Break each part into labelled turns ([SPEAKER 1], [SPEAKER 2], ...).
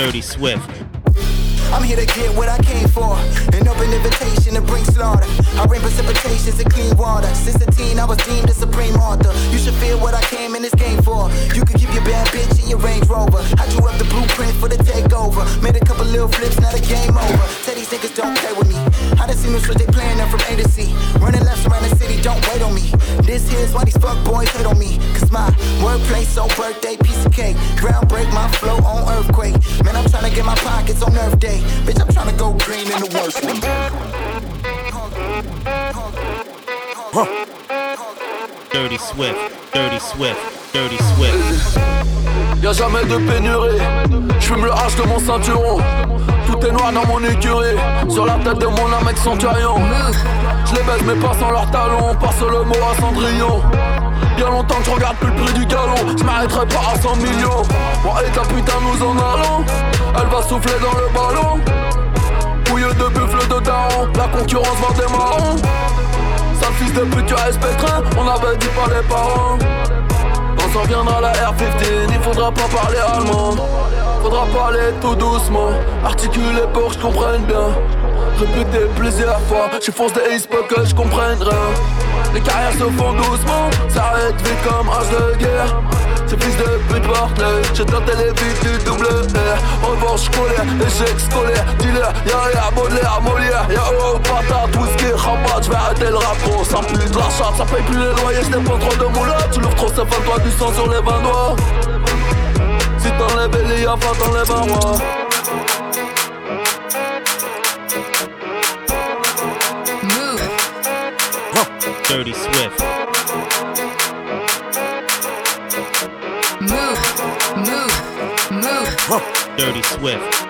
[SPEAKER 1] Dirty Swift.
[SPEAKER 2] I'm here to get what I came for. An open invitation to bring slaughter. I bring precipitations and clean water. Since a teen, I was deemed a supreme author. You should feel what I came in this game for. You can keep your bad bitch in your Range Rover. I drew up the blueprint for the takeover. Made a couple little flips, now the game over. Tell these niggas don't play with me. I done seen them switch they playing them from A to C. Running laps around the city, don't wait on me. This here's why these fuck boys hate on me. Cause my wordplay so birthday, piece of cake. Ground break, my flow on earthquake. Man, I'm trying to get my pockets on Earth Day. Bitch, I'm trying to go green in the worst one.
[SPEAKER 1] Dirty Swift. Dirty Swift. Dirty
[SPEAKER 3] Swift. Y'a jamais de pénurie. J'fume le H de mon ceinturon. Tout est noir dans mon écurie. Sur la tête de mon âme avec centurion. Je les baise mais pas sans leurs talons. Passe le mot à Cendrillon. Bien longtemps que je regarde plus le prix du galon. Je m'arrêterai pas à 100 millions. Moi et ta putain nous en allons. Elle va souffler dans le ballon. Pouilleux de buffle de daron. La concurrence va des marrons. Sale fils de pute, tu respecteras. On avait dit pas les parents. Quand ça reviendra la R15, il faudra pas parler allemand. Faudra parler tout doucement, articuler pour que je comprenne bien. Répéter plusieurs fois, je force des pour que je comprenne rien. Les carrières se font doucement, ça arrête vite comme âge de guerre. Ces fils de pute l'œil, j'ai tenté les vies du double R. Revanche scolaire, échec scolaire, dealer, y'a rien, Baudelaire, Molière, y'a oh, patate, whisky, rabat, j'vais arrêter le rap, gros, ça pue de la ça paye plus les loyers, j'n'ai pas trop de moulin, tu l'ouvres trop, ça fait toi du sang sur les 20 doigts. Si t'enlèves les y'a pas t'enlèves un roi.
[SPEAKER 1] Dirty Swift. Move, move, move. Dirty Swift.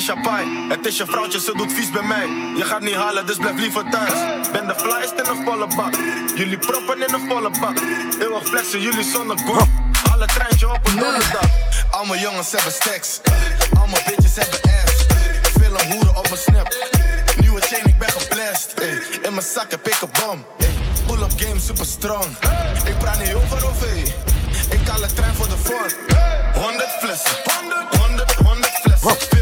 [SPEAKER 4] Het is je vrouwtje, ze doet vies bij mij. Je gaat niet halen, dus blijf liever thuis. Ben de flyest in een volle bak. Jullie proppen in een volle bak. Eeuwig flexen, jullie zonder goed. Alle treintje op een donderdag. Al mijn jongens hebben stacks. Al mijn bitches hebben ass. Veel een hoeren op mijn snap. Nieuwe chain, ik ben geblest. In mijn zak heb ik een bom. Ey, pull up game super strong. Ik praat niet over OV. Ik haal een trein voor de vorm. 100 flessen. 100, 100, 100 flessen.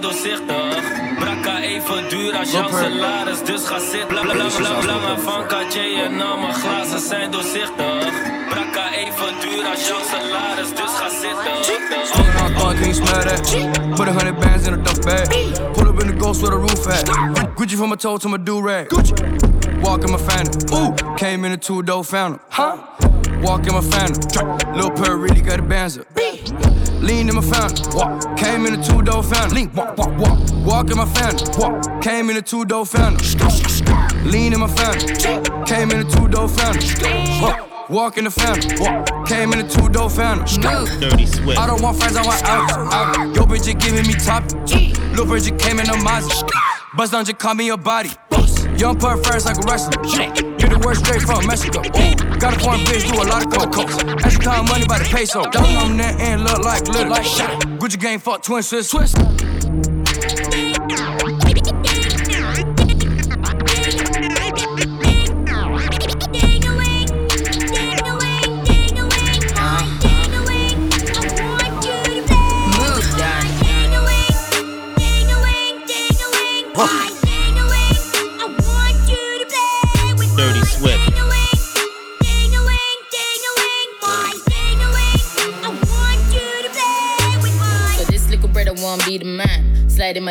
[SPEAKER 5] Zijn doorzichtig. Brakka even duur als jouw salaris, dus ga zitten. Bla, bla, bla, bla, van Cartier en al mijn glazen zijn doorzichtig. Brakka even duur als jouw salaris, dus ga zitten. Thought, can
[SPEAKER 6] you smell that? Put a hundred bands in a duff bag. Pull up in the ghost with a roof at. Gucci from my toe to my do rag. Gucci. Walk in my phantom. Ooh, came in a two door phantom. Huh? Walk in my phantom. Lil' Pearl really got a banzer. Lean in my phantom. Walk. Came in a two door phantom. Lean. Walk, walk, walk. Walk in my phantom. Walk. Came in a two door phantom. Lean in my phantom. Came in a two door phantom. Walk. Walk in the. Walk. Came in a two door phantom.
[SPEAKER 1] Dirty Swift. I
[SPEAKER 6] don't want friends, I want out. out. Yo, bitch, you giving me top. Lil' bitch, you came in a Mazda. Bust down, just call me your body. Young put first like a wrestler. You're the worst straight from Mexico. Ooh, got a foreign bitch, do a lot of coke. Extra time money by the peso. Down on that and look like little.
[SPEAKER 3] Gucci
[SPEAKER 6] gang, fuck twin sis. Swiss.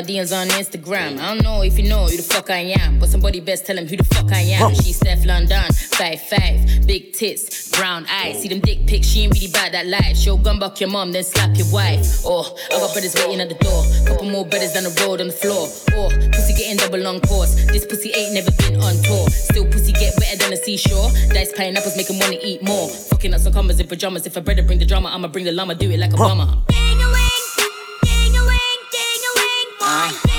[SPEAKER 7] DMs on Instagram. I don't know if you know who the fuck I am, but somebody best tell him who the fuck I am. She's Steph London, five five, big tits, brown eyes. See them dick pics, she ain't really bad that life. Show gun buck your mom, then slap your wife. Or oh, I got brothers waiting at the door, couple more brothers down the road on the floor. Or oh, pussy getting double long course. This pussy ain't never been on tour. Still pussy get wetter than a seashore. Dice pineapples make him wanna eat more. Fucking up some commas in pajamas. If I better bring the drama, I'ma bring the llama. Do it like a bomber. I'm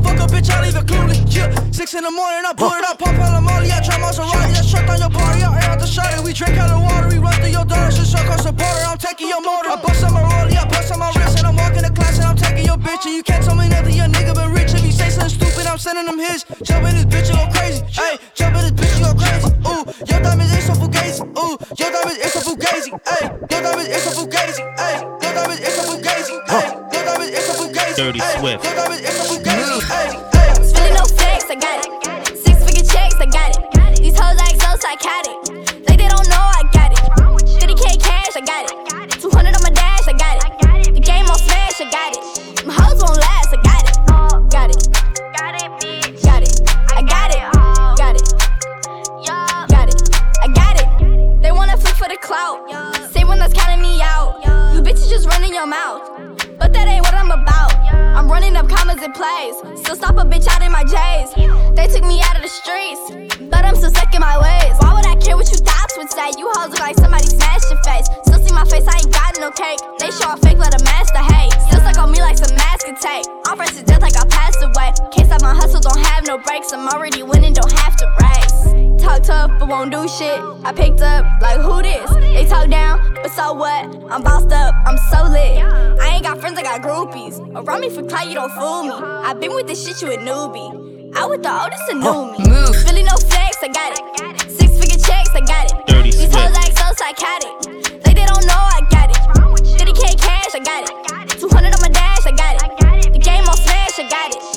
[SPEAKER 8] Fuck a bitch, I leave it clueless. Yeah, six in the morning, I pull it up, pop out Molly, I try my Maserati, I shut down your party, I air out the shot, we drink out of water, we run through your door. she suck on supporter, I'm taking your motor. I bust on my rollie, I bust on my wrist, and I'm walking to class and I'm taking your bitch, and you can't tell me nothing, your nigga been rich. If you say something stupid, I'm sending them his. Jump in this bitch, you go crazy. Hey, jump in this bitch, you go crazy. Ooh, your diamonds is so fugazi. Ooh, your diamonds is so fugazi. Hey, your diamonds is so fugazi. Hey, your diamonds is so fugazi. Hey, your diamonds is so fugazi. Dirty Swift. Spilling
[SPEAKER 9] no facts, I got it. Six figure checks, I got it. These hoes like so psychotic. Like they don't know, I got it. 30k cash, I got it. 200 on my dash, I got it. The game on smash, I got it. My hoes won't last, I got it. Got it. Got it, bitch. Got it. I got it. Got it. Got it. I got it. They wanna flip for the clout. Say when that's counting me out. You bitches just running your mouth in plays. Still stop a bitch out in my J's. They took me out of the streets but I'm still stuck in my ways. Why would I care what you thoughts would say? You hoes look like somebody smashed your face. Still see my face, I ain't got no cake. They show a fake, let a master hate. Still stuck on me like some mask tape. I'm fresh to death like I passed away. Can't stop my hustle, don't have no breaks. I'm already winning, don't have to race. Talk tough, but won't do shit. I picked up, like, who this? They talk down, but so what? I'm bossed up, I'm so lit. I ain't got friends, I got groupies. Around me for clout, you don't fool me. i been with this shit, you a newbie. I with the oldest and new me. Feeling no flex. I got it. Six figure checks, I got it.
[SPEAKER 1] Dirty These hoes
[SPEAKER 9] like so psychotic. Like they don't know, I got it. 30k cash, I got it. 200 on my dash, I got it. The game on flash, I got it.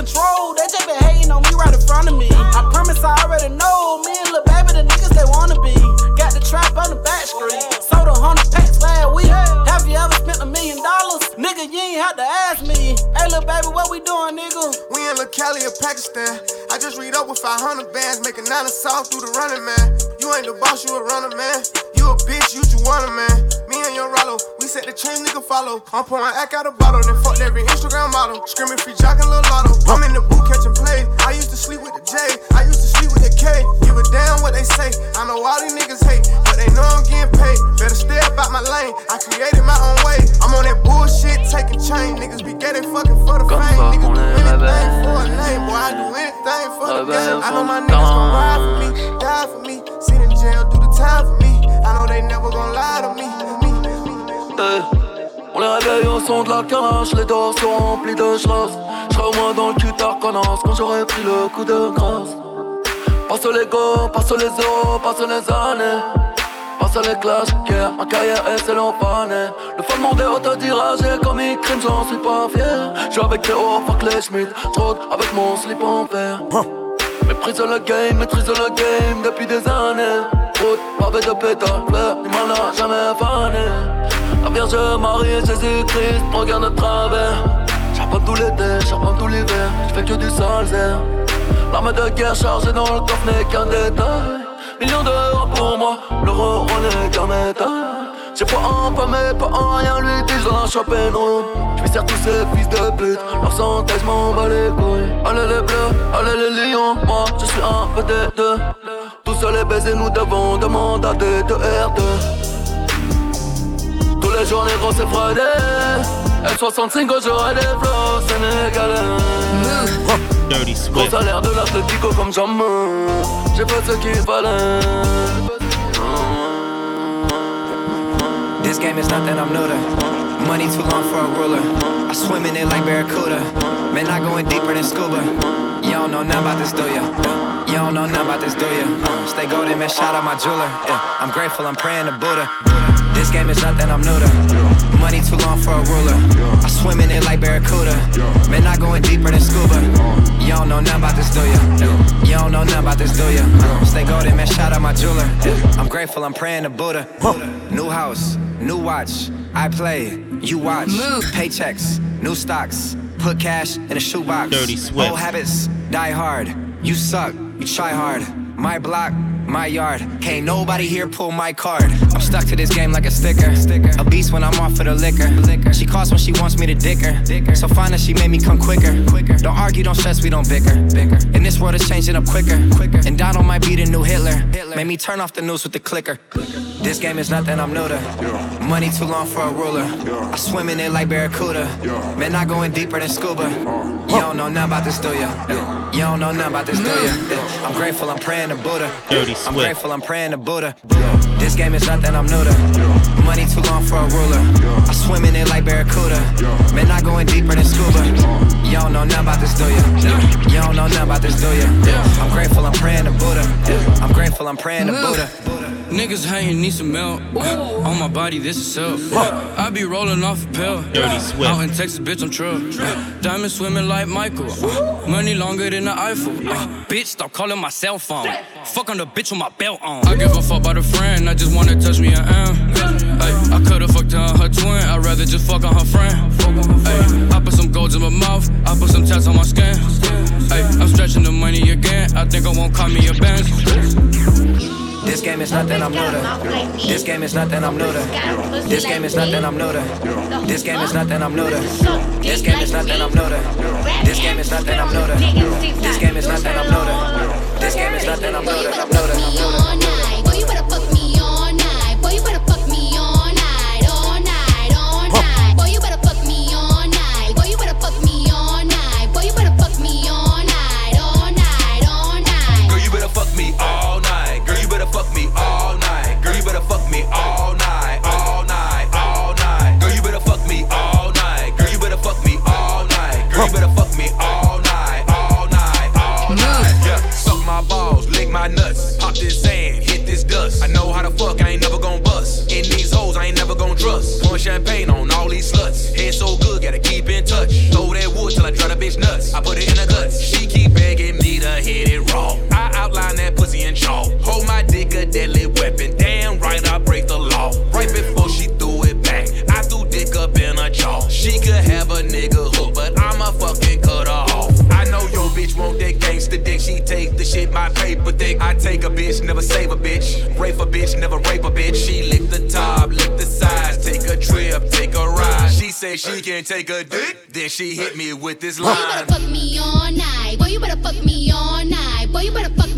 [SPEAKER 10] Control,
[SPEAKER 11] 500 bands, make a nine of through the running man. You ain't the boss, you a runner, man. You a bitch, you just want a man. Me and your Rollo, we set the chain, nigga follow. I'm pouring act out a bottle, then fuck every Instagram model. Screaming free jock and little lotto. I'm in the booth catching plays. I used to sleep with the J, I used K. Give a damn what they say. I know all these niggas hate, but they know I'm getting paid. Better stay up out my lane. I created my own way. I'm on that bullshit, taking chain. Niggas be getting fucking for the fame. Niggas do anything for a name. Boy, I do anything for the game. I know my niggas gon' ride for me, die for me. Sit in jail, do the time for me. I know they never gon' lie to me. me, me, me.
[SPEAKER 3] Hey, On les réveille au son de la carache, les dors sont remplis de schloss. J'serai au moins dans le cul tard connasse quand j'aurai pris le coup de grâce. Passe les go, passe les euros, passe les années. Passe les clashs, yeah, ma carrière est c'est l'empanée. Le fan monde est autodiragé comme il crime, j'en suis pas fier. J'suis avec Théo, fuck les Schmidt, j'rôde avec mon slip en verre. Maîtrise le game, maîtrise le game depuis des années. Route, pavé de pétales, fleurs, du mal n'a jamais fané. La Vierge Marie Jésus-Christ me regardent de travers. Charbonne tout l'été, charbonne tout l'hiver, j'fais que du salzer. L'arme de guerre chargée dans le coffre n'est qu'un détail. Millions d'euros pour moi, l'euro n'est qu'un métal. J'ai pas un pas mais pas un rien, lui dis dans la shopping room. Serre tous ces fils de pute, leur santé j'm'en bats les couilles. Allez les bleus, allez les lions, moi je suis un peu des deux. Tout seul et baiser, nous devons demander à des deux R2. Tous les jours, négro, c'est Friday. L65 au jour et des flots sénégalais.
[SPEAKER 1] Dirty Gros
[SPEAKER 3] salaire de l'Atletico comme jamais. J'ai fait ce qu'il fallait.
[SPEAKER 12] This game is nothing I'm new to. Money too long for a ruler. I swim in it like Barracuda. Man, I going deeper than scuba. You don't know nothing about this, do ya? You don't know nothing about this, do ya? Stay golden, man, shout out my jeweler. Yeah, I'm grateful, I'm praying to Buddha. This game is nothing I'm new to. Money too long for a ruler. I swim in it like Barracuda. Man, I going deeper than scuba. You don't know nothing about this, do ya? You don't know nothing about this, do ya? Stay golden, man, shout out my jeweler. Yeah, I'm grateful, I'm praying to Buddha. New house, new watch. I play, you watch. Paychecks, new stocks. Put cash in a shoebox. Dirty Swift. Old habits, die hard. You suck, you try hard. My block, my yard. Can't nobody here pull my card. I'm stuck to this game like a sticker. A beast when I'm off for the liquor. She calls when she wants me to dick her. So fine that she made me come quicker. Don't argue, don't stress, we don't bicker. In this world, is changing up quicker. And Donald might be the new Hitler. Made me turn off the news with the clicker. This game is nothing I'm new to. Money too long for a ruler. I swim in it like Barracuda. Man, I going deeper than scuba. You don't know nothing about this, do ya? You don't know nothing about this, do ya? I'm grateful, I'm praying to Buddha.
[SPEAKER 1] Dirty I'm grateful,
[SPEAKER 12] I'm praying to Buddha. This game is nothing I'm new to. Money too long for a ruler. I swim in it like Barracuda. Man, I going deeper than scuba. You don't know nothing about this, do ya? You don't know nothing about this, do ya? I'm grateful, I'm praying to Buddha. I'm grateful, I'm praying to Buddha.
[SPEAKER 6] Niggas hating, need some milk. On my body, this is self. I be rolling off a pill.
[SPEAKER 1] Dirty Swift. Out
[SPEAKER 6] in Texas, bitch, I'm truck. Diamond swimming like Michael. Money longer than the Eiffel. Uh, Bitch, stop calling my cell phone. Fuck on the bitch with my belt on. I give a fuck about a friend, I just wanna touch me and am. Ay, I could've fucked on her twin, I'd rather just fuck on her friend. Ay, I put some golds in my mouth, I put some tats on my skin. Ay, I'm stretching the money again, I think I won't call me a Benz.
[SPEAKER 12] This game is nothing I'm new to. This game is nothing I'm new to. This game is nothing I'm new to. This game is nothing I'm new to. This game is nothing I'm new to. This game is nothing I'm new to. This game is nothing I'm new to. This game is nothing I'm new to. I'm
[SPEAKER 13] new to.
[SPEAKER 14] Champagne on all these sluts. Head so good, gotta keep in touch. Throw that wood till I drive the bitch nuts. I put it in the guts. She keep begging me to hit it raw. I outline that pussy in chalk. Hold my dick a deadly weapon. Damn right, I break the law. Right before she threw it back, I threw dick up in her jaw. She could have a nigga hook, but I'ma fucking cut her off. I know your bitch want that gangsta dick. She take the shit, my paper dick. I take a bitch, never save a bitch. Rape a bitch, never rape a bitch. She lick say she can take a dick, then she hit me with this line. Boy, you better
[SPEAKER 13] fuck me all night. Boy, you better fuck me all night. Boy, you better fuck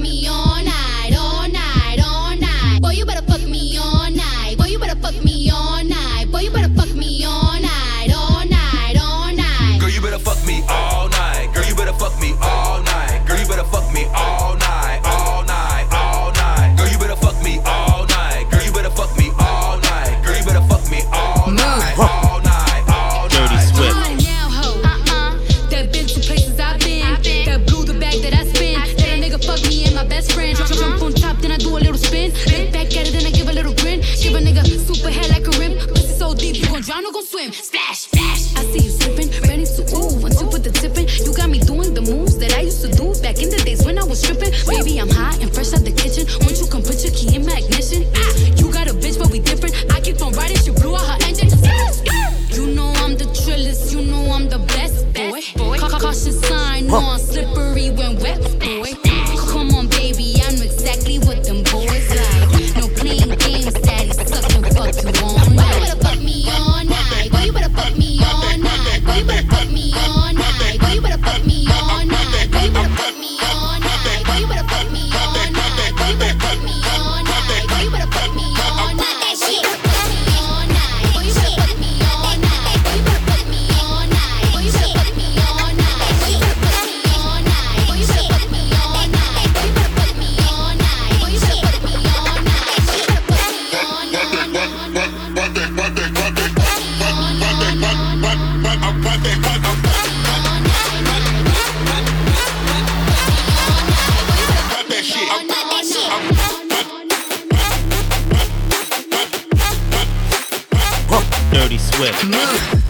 [SPEAKER 1] Swift.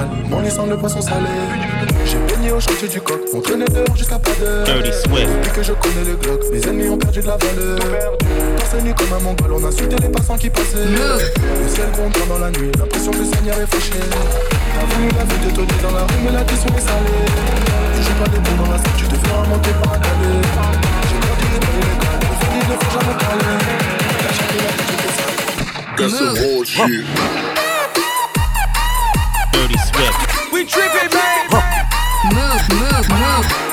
[SPEAKER 15] Sale, mon lit sent le poisson salé. J'ai baigné au chantier du coq, on traînait dehors jusqu'à pas d'heure.
[SPEAKER 1] Depuis
[SPEAKER 15] que je connais le Glock, mes ennemis ont perdu de la valeur. Torse nu comme un mongol, on insultait les passants qui passaient. Le ciel gronde pendant la nuit, l'impression que le Seigneur est fâché. T'as voulu la vie de Tony dans la rue, mais l'addition est salée. Tu joues pas les cours dans la street, tu te fais remonter par un cadet. J'ai grandi dans l'illégal, au fond il ne faut jamais parler. La de la.
[SPEAKER 16] That's bullshit.
[SPEAKER 8] We tripping, man. Move, move, move.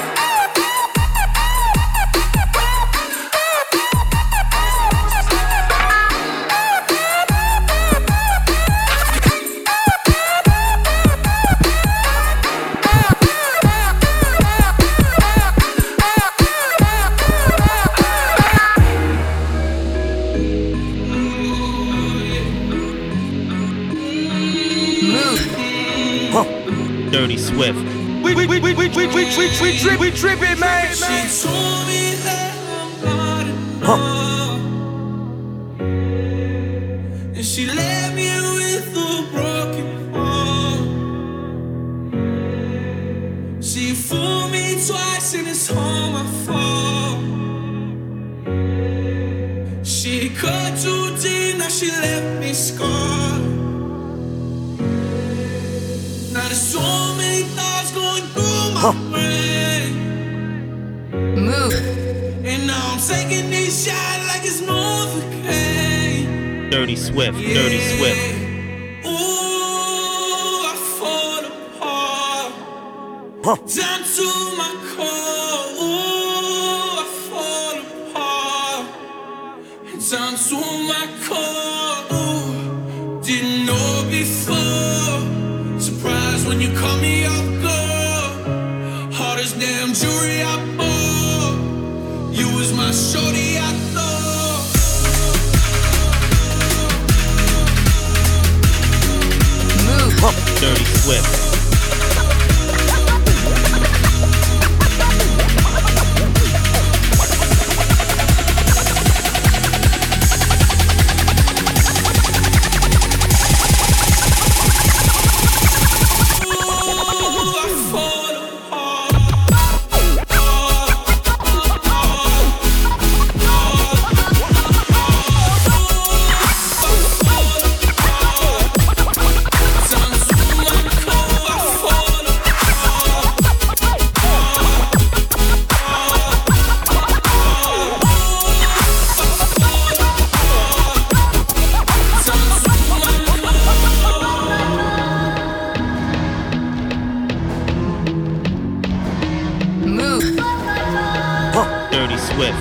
[SPEAKER 8] We we we we we we we we we trip we tripping, man. She told me that I'm not enough. And she left
[SPEAKER 1] Dirty Swift, yeah. Dirty Swift. Ooh, I fall apart. Huh.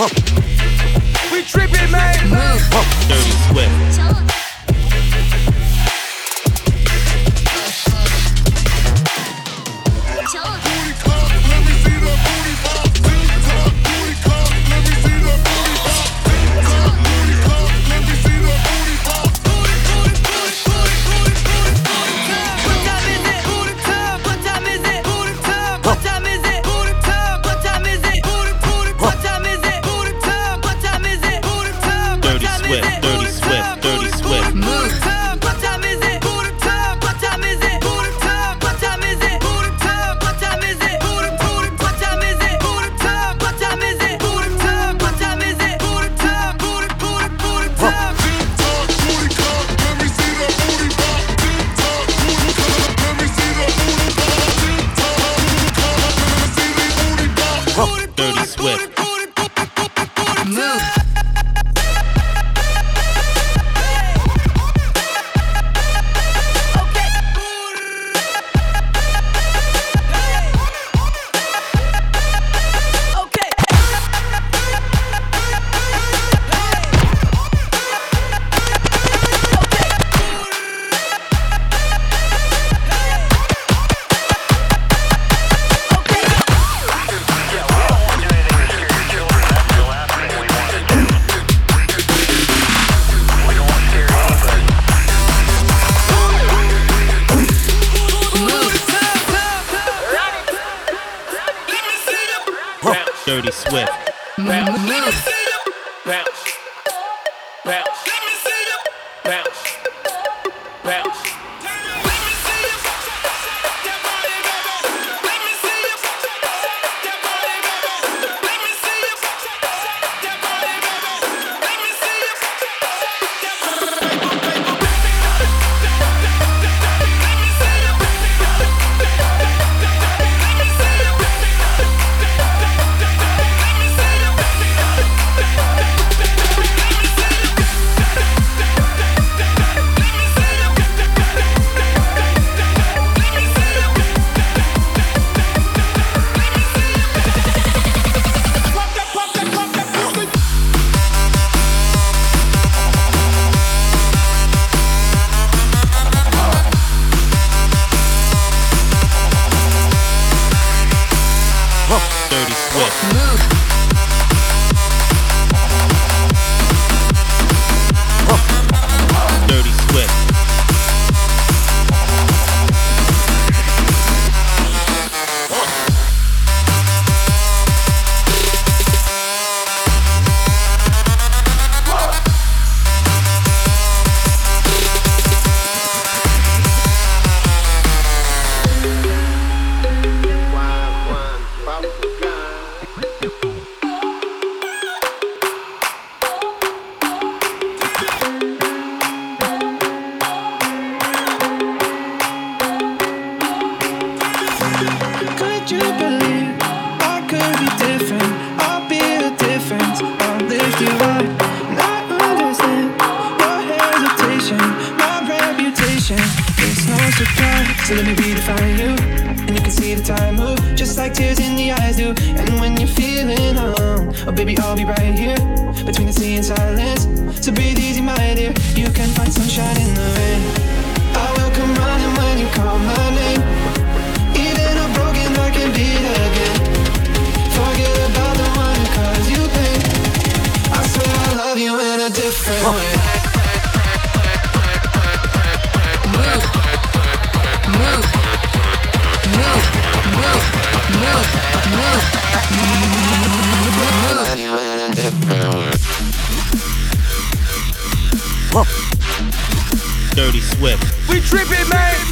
[SPEAKER 1] We
[SPEAKER 8] tripping, man.
[SPEAKER 1] Dirty Swift. Dirty
[SPEAKER 17] time move, just like tears in the eyes do. And when you're feeling alone, oh baby, I'll be right here. Between the sea and silence. So breathe easy, my dear. You can find sunshine in the rain. I will come running when you call my name. Even a broken heart can beat again. Forget about the one who caused you pain. I swear I love you in a different way.
[SPEAKER 1] Dirty Swift.
[SPEAKER 8] We tripping, man.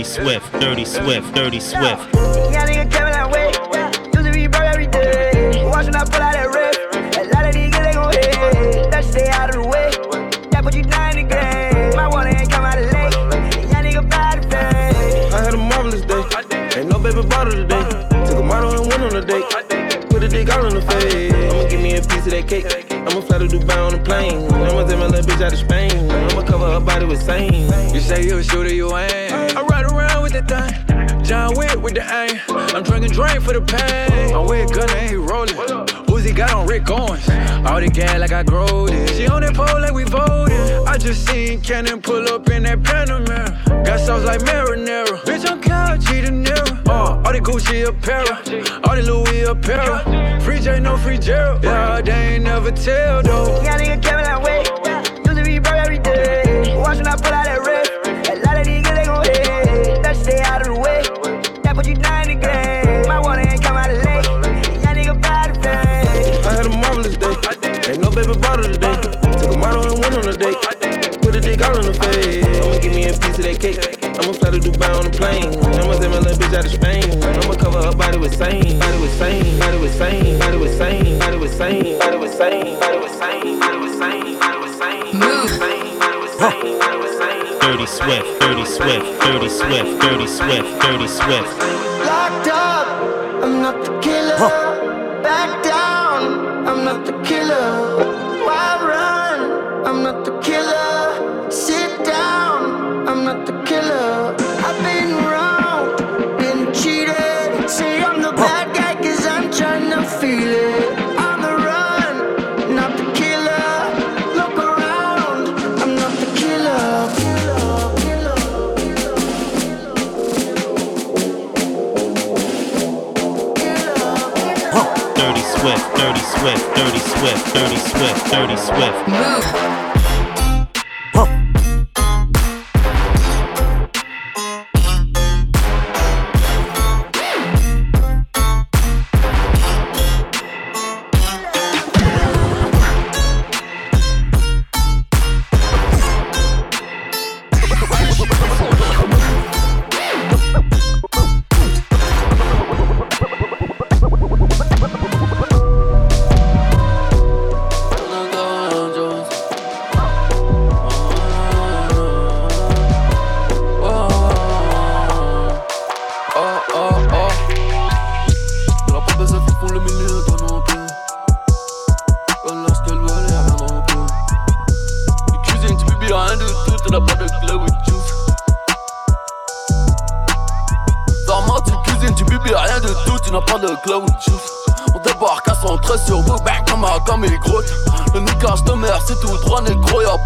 [SPEAKER 1] Dirty Swift, Dirty Swift, Dirty Swift.
[SPEAKER 18] Young nigga coming that way. Use the reverb every day. Watching I pull out that riff. A lot of these niggas they gon' hate. That stay out of the way. That put you down in the game. My water ain't come out of lake. Young nigga by the face.
[SPEAKER 19] I had a marvelous day. Ain't no baby bottle today. Took a model and went on a date. Put a dick all in the face. I'ma give me a piece of that cake. I'ma fly to Dubai on a plane. I'ma take my little bitch out of Spain. I'ma cover her body with same. You say you a shooter, you ain't. Drink for the pain. I'm with Gunna and he rolling. Uzi got on Rick Owens. All the gas like I growed it. She on that pole like we voted. I just seen Cannon pull up in that
[SPEAKER 8] Panamera. Got sauce like marinara. Bitch, I'm couch eating near. Uh, all the Gucci apparel. All the Louis apparel. Free J, no free Gerald. Yeah, they ain't never tell though.
[SPEAKER 19] I'ma fly to Dubai on a plane. I'ma take my little bitch out of Spain. I'ma cover her body with same. Body with same. Body with same. Body with same. Body with same. Body with same. Body with same. Body with same. Body with same. Body with same. Body with same.
[SPEAKER 1] Dirty Swift, Dirty Swift, Dirty Swift, Dirty Swift, Dirty Swift.
[SPEAKER 20] Locked up, I'm not the killer.
[SPEAKER 1] Dirty Swift, Dirty Swift. Move.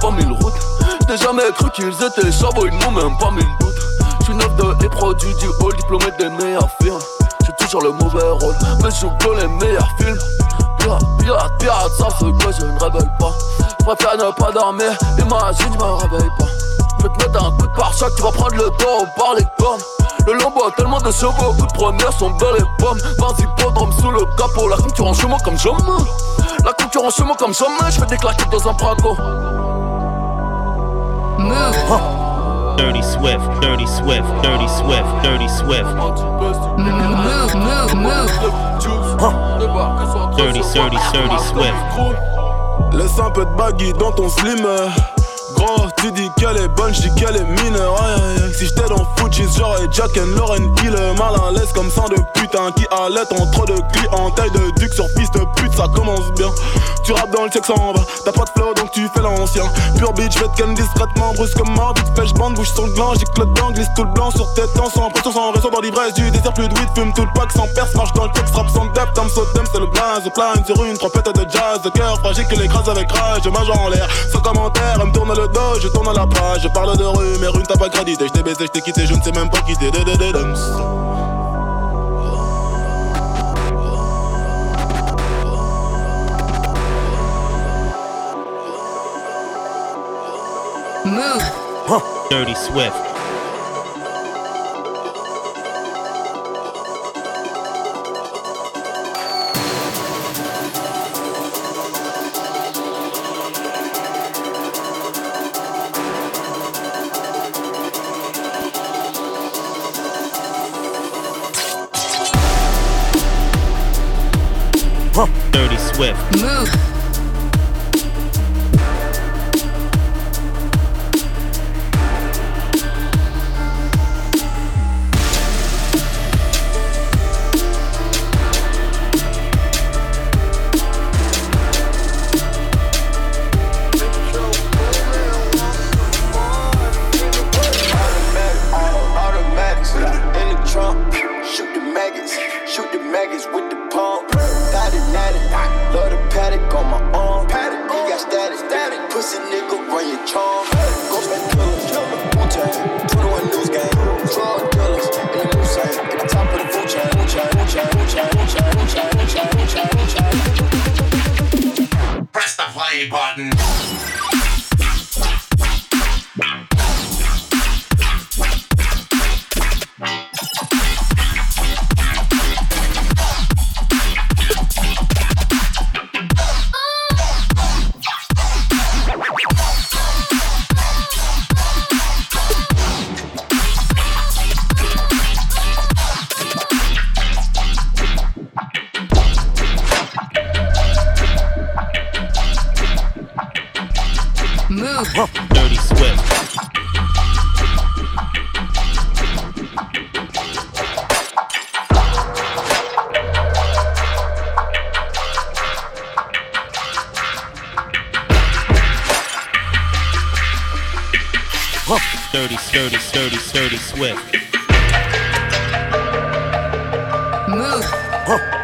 [SPEAKER 3] Pas mille routes. J'ai jamais cru qu'ils étaient chabots, ils n'ont même pas mille doutes. J'suis neuf de les produits du hall, diplômé des meilleures firmes. J'ai toujours le mauvais rôle, mais je joue les meilleurs films. Pirate, pirate, pirate, ça fait que je ne réveille pas. Préfère ne pas dormir, imagine, je me réveille pas. Je te mettre un coup de pare-choc, tu vas prendre le taureau par les cornes. Le lambeau a tellement de chevaux, coup de première sont belles les pommes. Vas-y, sous le capot, la concurrence chez moi comme jamais. La concurrence chez moi comme jamais, je fais des claquettes dans un braco. Move.
[SPEAKER 1] Dirty Swift, Dirty Swift, Dirty Swift, Dirty Swift.
[SPEAKER 3] Move, move, move. Dirty, dirty, dirty Swift. Laisse un peu de baggy dans ton slim. Gros, tu dis qu'elle est bonne, j'dis qu'elle est aïe. Si j'étais dans Fujis, j'aurais Jack and Lauren Hill. Mal à l'aise comme sang de putain qui allait en trop de clients. Taille de duc sur piste de pute, ça commence bien. Tu rappes dans le check sans bas. T'as pas de flow tu fais l'ancien. Pure bitch, fais ken discrètement, brusque comme mort. Vite fait, j'bande, bouge sur le gland. J'ai le dedans, glisse tout le blanc sur tes temps. Sans pression, sans raison, dans l'ivresse du désert. Plus de weed, fume tout le pack sans perce. Marche dans le texte, rap sans depth. Tam sotem, c'est le blaze. Plane sur une trompette de jazz. De cœur fragile que l'écrase avec rage. Mage en l'air, sans commentaire, elle me tourne le dos. Je tourne à la page, je parle de rue, mais rue t'as pas crédité. J't'ai baisé, j't'ai quitté, je ne sais même pas quitter. De, move. Huh.
[SPEAKER 1] Dirty Swift. Huh. Dirty Swift. Move.
[SPEAKER 21] Move.
[SPEAKER 1] Dirty Swift. Dirty, sturdy, sturdy, sturdy, swift. Move.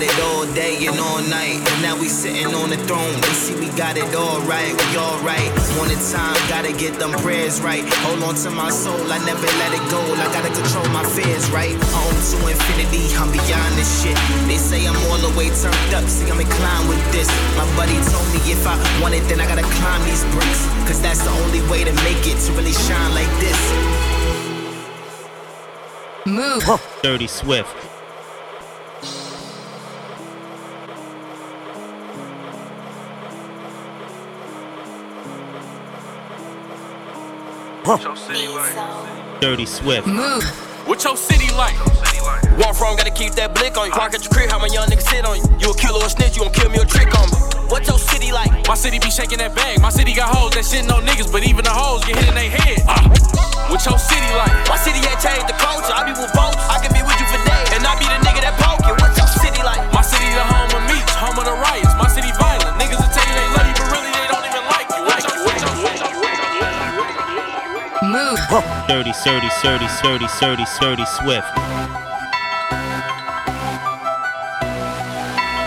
[SPEAKER 2] think about it all day and all night. And now we sitting on the throne. They see we got it all right. We all right. One at a time, gotta get them prayers right. Hold on to my soul, I never let it go. I gotta control my fears, right? Home to infinity, I'm beyond this shit. They say I'm all the way turned up. See, I'm inclined with this. My buddy told me if I want it, then I gotta climb these bricks. Cause that's the only way to make it, to really shine like this. Move.
[SPEAKER 1] Dirty Swift.
[SPEAKER 22] Dirty
[SPEAKER 1] Swift. Move.
[SPEAKER 22] What your city like? Walk from, gotta keep that blick on you. Park at your crib, how my young niggas sit on you. You a killer or a snitch, you gon' kill me or trick on me. What your city like? My city be shaking that bag. My city got hoes that shitting on niggas, but even the hoes get hit in their head. Uh. What your city like? My city ain't changed the culture. I be with boats. I can be with you for days. And I be the nigga that poke you. What your city like? My city the home of meats, home of the riots.
[SPEAKER 1] Dirty, sturdy, sturdy, sturdy, sturdy, sturdy, swift.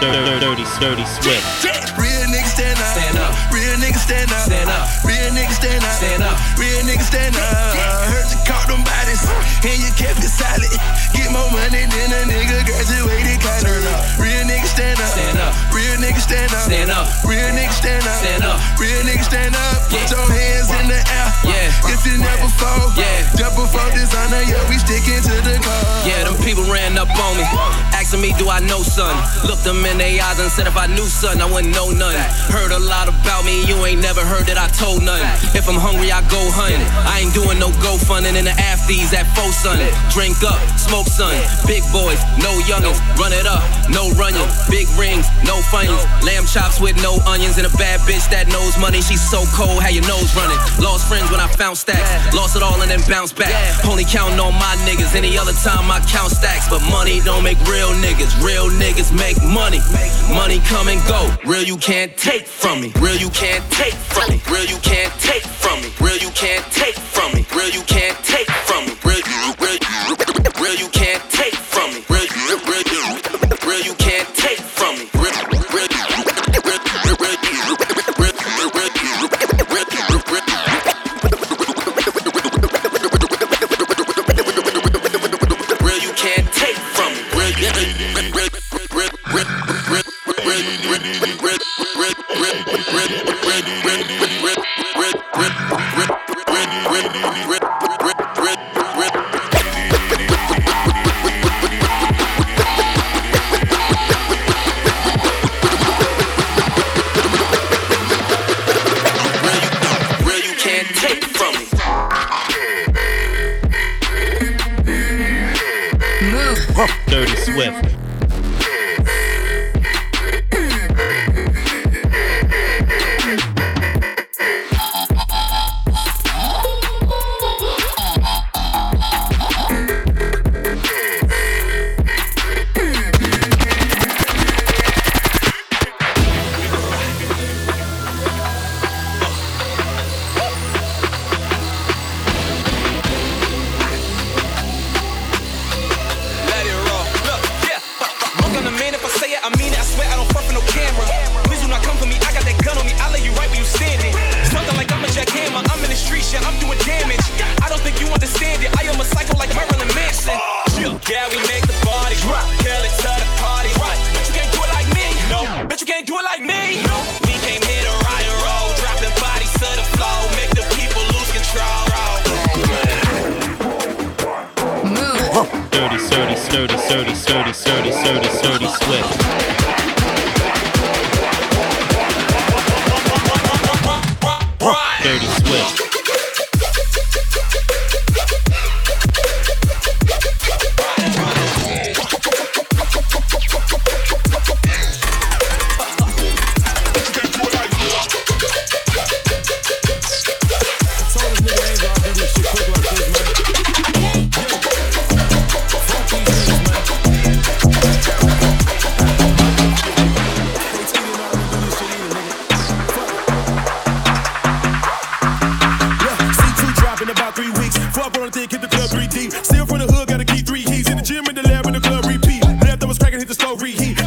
[SPEAKER 1] Dirty, dirty, sturdy, swift.
[SPEAKER 4] Real niggas stand up. Stand up. Real niggas stand up. Stand up. Real niggas stand up. Stand up. Real niggas stand up. Heard you caught them bodies and you kept it solid. Get more money than a nigga graduated college. Real niggas stand up. Stand up. Real niggas stand up. Stand up. Real niggas stand up. Stand up. Real niggas stand up. Put your hands in the air. Yeah. If never fall. Yeah. Jump before dishonor. Yeah, we sticking to the cause. Yeah,
[SPEAKER 23] them people ran up on me, asking me, do I know son? Looked them in their eyes and said, if I knew son, I wouldn't know none. Heard a lot about me, you ain't never heard that I told none. If I'm hungry, I go hunt. I ain't doing no go funding in the afties at faux son. Drink up, smoke son. Big boys, no youngins. Run it up, no running. Big rings, no funnies. Lamb chops with no onions and a bad bitch that knows money. She's so cold, how your nose running. Lost friends when I found stacks. Lost it all and then bounced back. Only counting on my niggas. Any other time I count stacks. But money don't make real niggas. Real niggas make money. Money come and go. Real you can't take from me. Real you can't take from me. Real you can't take from me. Real you can't take from me. Real you can't take
[SPEAKER 1] Dirty Swift.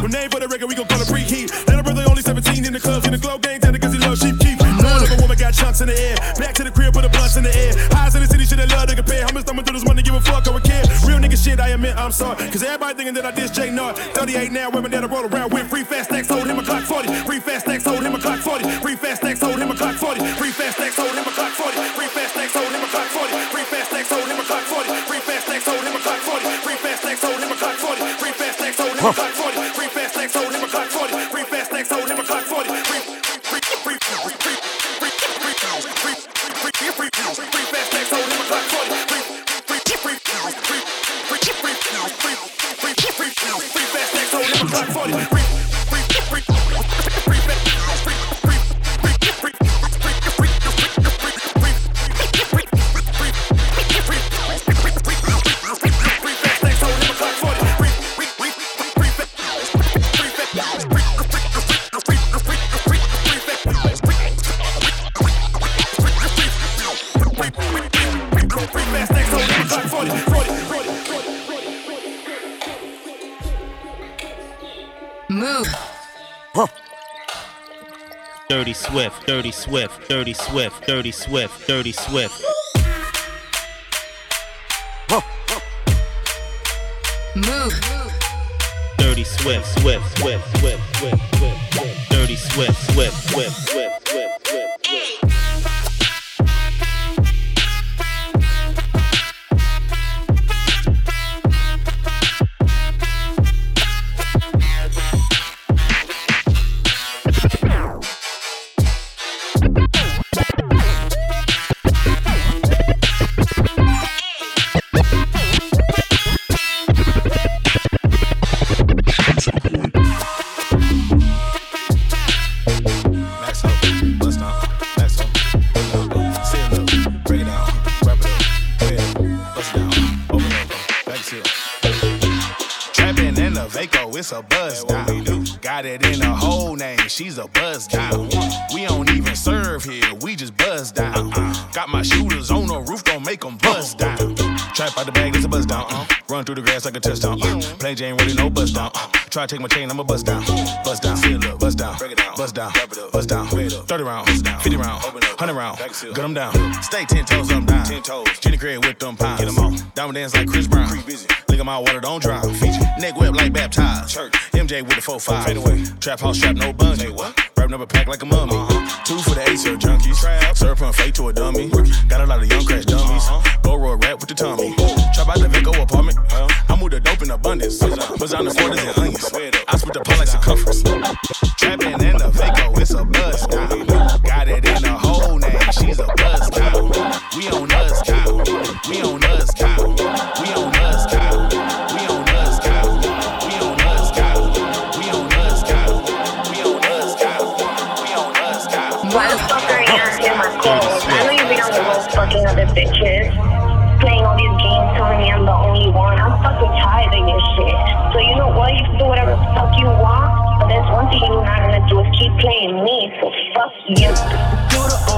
[SPEAKER 1] Name for the record, we gon' call it preheat. Little brother only 17 in the clubs, in the glow gang, tell cause he love sheep keep. Knowing if a woman got chunks in the air. Back to the crib, put a blunts in the air. Highs in the city, shit I love to compare. How much thumbing through this money, give a fuck, I would care. Real nigga shit, I admit I'm sorry. Cause everybody thinking that I diss J Nard. 38 now, women that I roll around with. Free fast stacks, hold him a clock 40. Free fast Dirty Swift, Dirty Swift, Dirty Swift, Dirty Swift, Dirty Swift. Move. Dirty Swift, Swift, Swift,
[SPEAKER 24] she's a buzz down. We don't even serve here, we just buzz down. Got my shooters on the roof, don't make them buzz down. Trap out the bag, it's a buzz down. Uh. Run through the grass like a touchdown.
[SPEAKER 1] Uh. Play Jane, really no buzz
[SPEAKER 24] down. Uh. Try to take my chain, I'ma buzz down. Buzz down, buzz down, buzz down, buzz down, 30 rounds, 50 rounds, 100 rounds, gut them down. Stay 10 toes, I'm down. 10 toes. Jenny Craig with them pounds. Get them all. Diamond dance like Chris Brown. Lick 'em out, water don't drown. Neck whip like baptized. Church. MJ with the 4-5. Fade away. Trap house strap, no bungee. What? Wrapping up a pack like a mummy. huh Two for the ace of junkies. Syrup and fake to a dummy. Got a lot of young crash dummies. Go roll rap with the tummy. Trap out the Vico apartment. I move the dope in abundance. Buzz on the quarters and onions. I split the pot like circumference. Trapping in the Vaco, it's a buzz down.
[SPEAKER 25] Bitches. Playing all these games telling me I'm the only one. I'm fucking tired of your shit. So you know what? You can do whatever the fuck you want. But there's one thing you're not gonna do is keep playing me. So fuck you.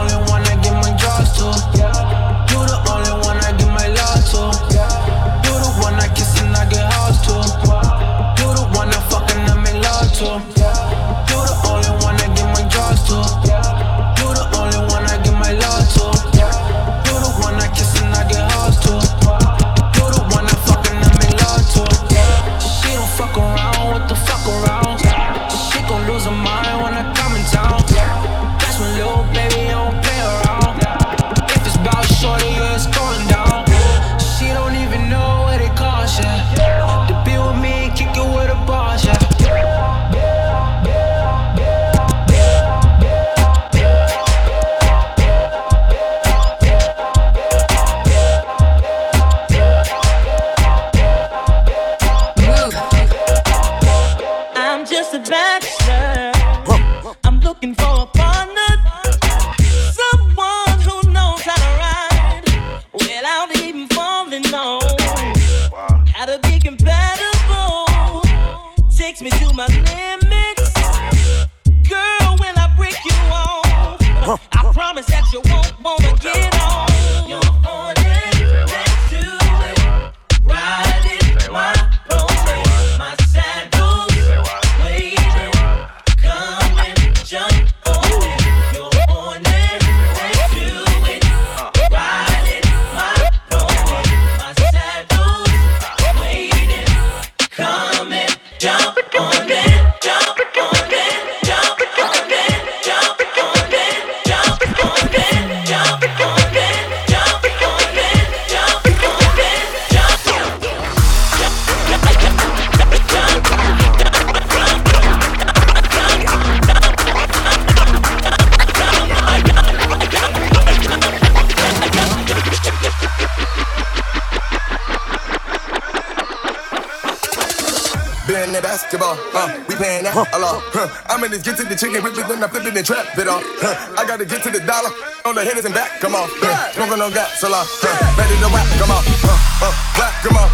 [SPEAKER 26] Basketball, uh, we playing that a lot. Huh. I'm in this get to the chicken, rip it, then I flip it and trap it off. Huh. I gotta get to the dollar, on the hitters and back, come on. Huh. Smoking on gas, a lot. Huh. Ready to whack, come on. Uh, uh, clap, come on.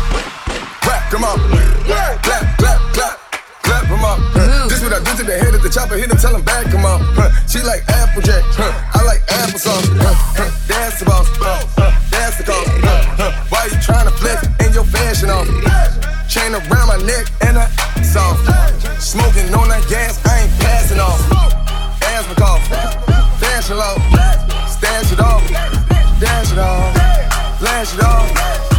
[SPEAKER 26] Clap, come on. Clap, clap, clap. Clap, come on. Huh. This what I do to the head of the chopper, hit him, tell him back, come on. Huh. She like Applejack, huh. I like applesauce. Huh. That's the boss, that's the cost. Why you trying to flex and your fashion off? Chain around my neck and soft. Smoking on that gas, I ain't passing off. Asthma cough. low. Stash it off, dash it off, flash it off,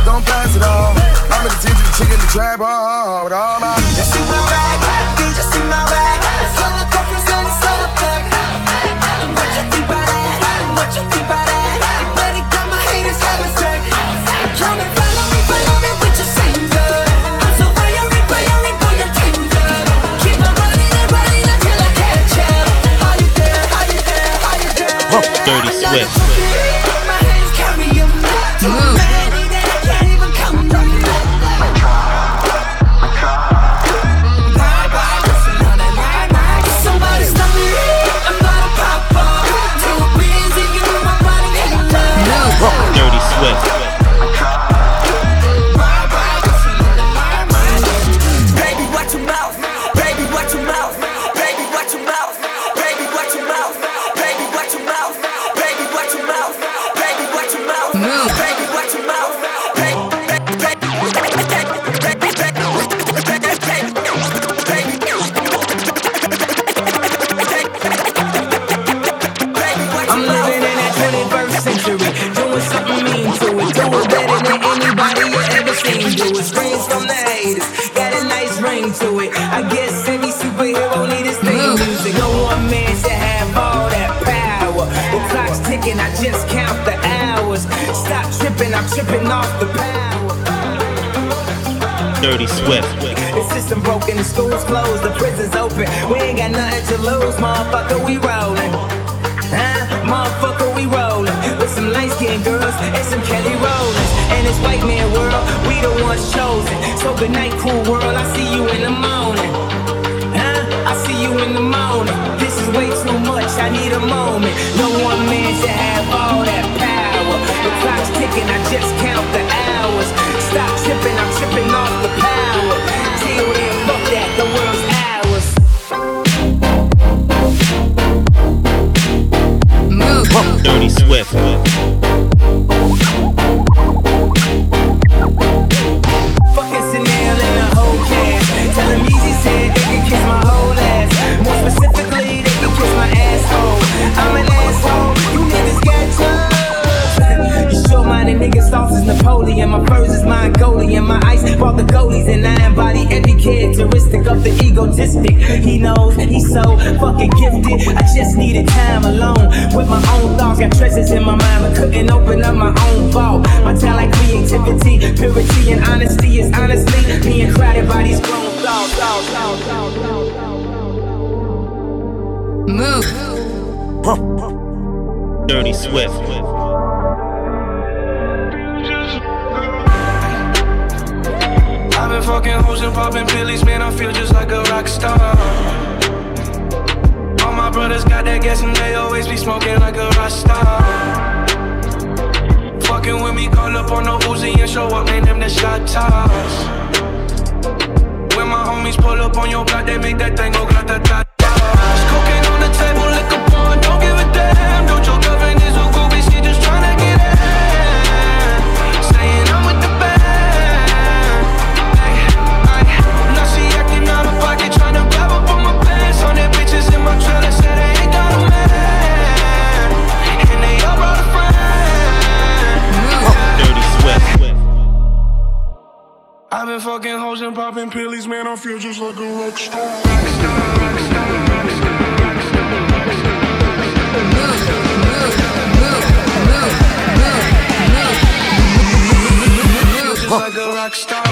[SPEAKER 26] don't pass it off. I'm in the teach the chicken the trap hard with all my.
[SPEAKER 1] Swift.
[SPEAKER 18] The schools closed, the prisons open. We ain't got nothing to lose, motherfucker, we rollin'. Huh? Motherfucker, we rollin' with some light skinned girls and some Kelly Rowlands. And this white man world, we the ones chosen. So good night, cool world, I see you in the morning. Huh? I see you in the morning. This is way too much, I need a moment. No one man should have all that power. The clock's ticking, I just count the hours. Stop tripping, I'm egotistic. He knows he's so fucking gifted. I just needed time alone with my own thoughts. Got treasures in my mind, but couldn't open up my own vault. My talent, creativity, purity, and honesty is honestly being crowded by these grown thoughts. thoughts, thoughts, thoughts, thoughts, thoughts.
[SPEAKER 1] Dirty Swift. Fucking hoes and popping pillies, man. I feel just like a rock star. All my brothers got that gas and they always be smoking like a rock
[SPEAKER 27] star. Fucking with me, call up on the Uzi and show up, man. Them the shot toss. When my homies pull up on your block, they make that thing go grata
[SPEAKER 1] fucking hoes and popping pills, man. I feel just like a rock star. Rock star, rock star, rock star, rock star, rock star.
[SPEAKER 27] Just like a rock star.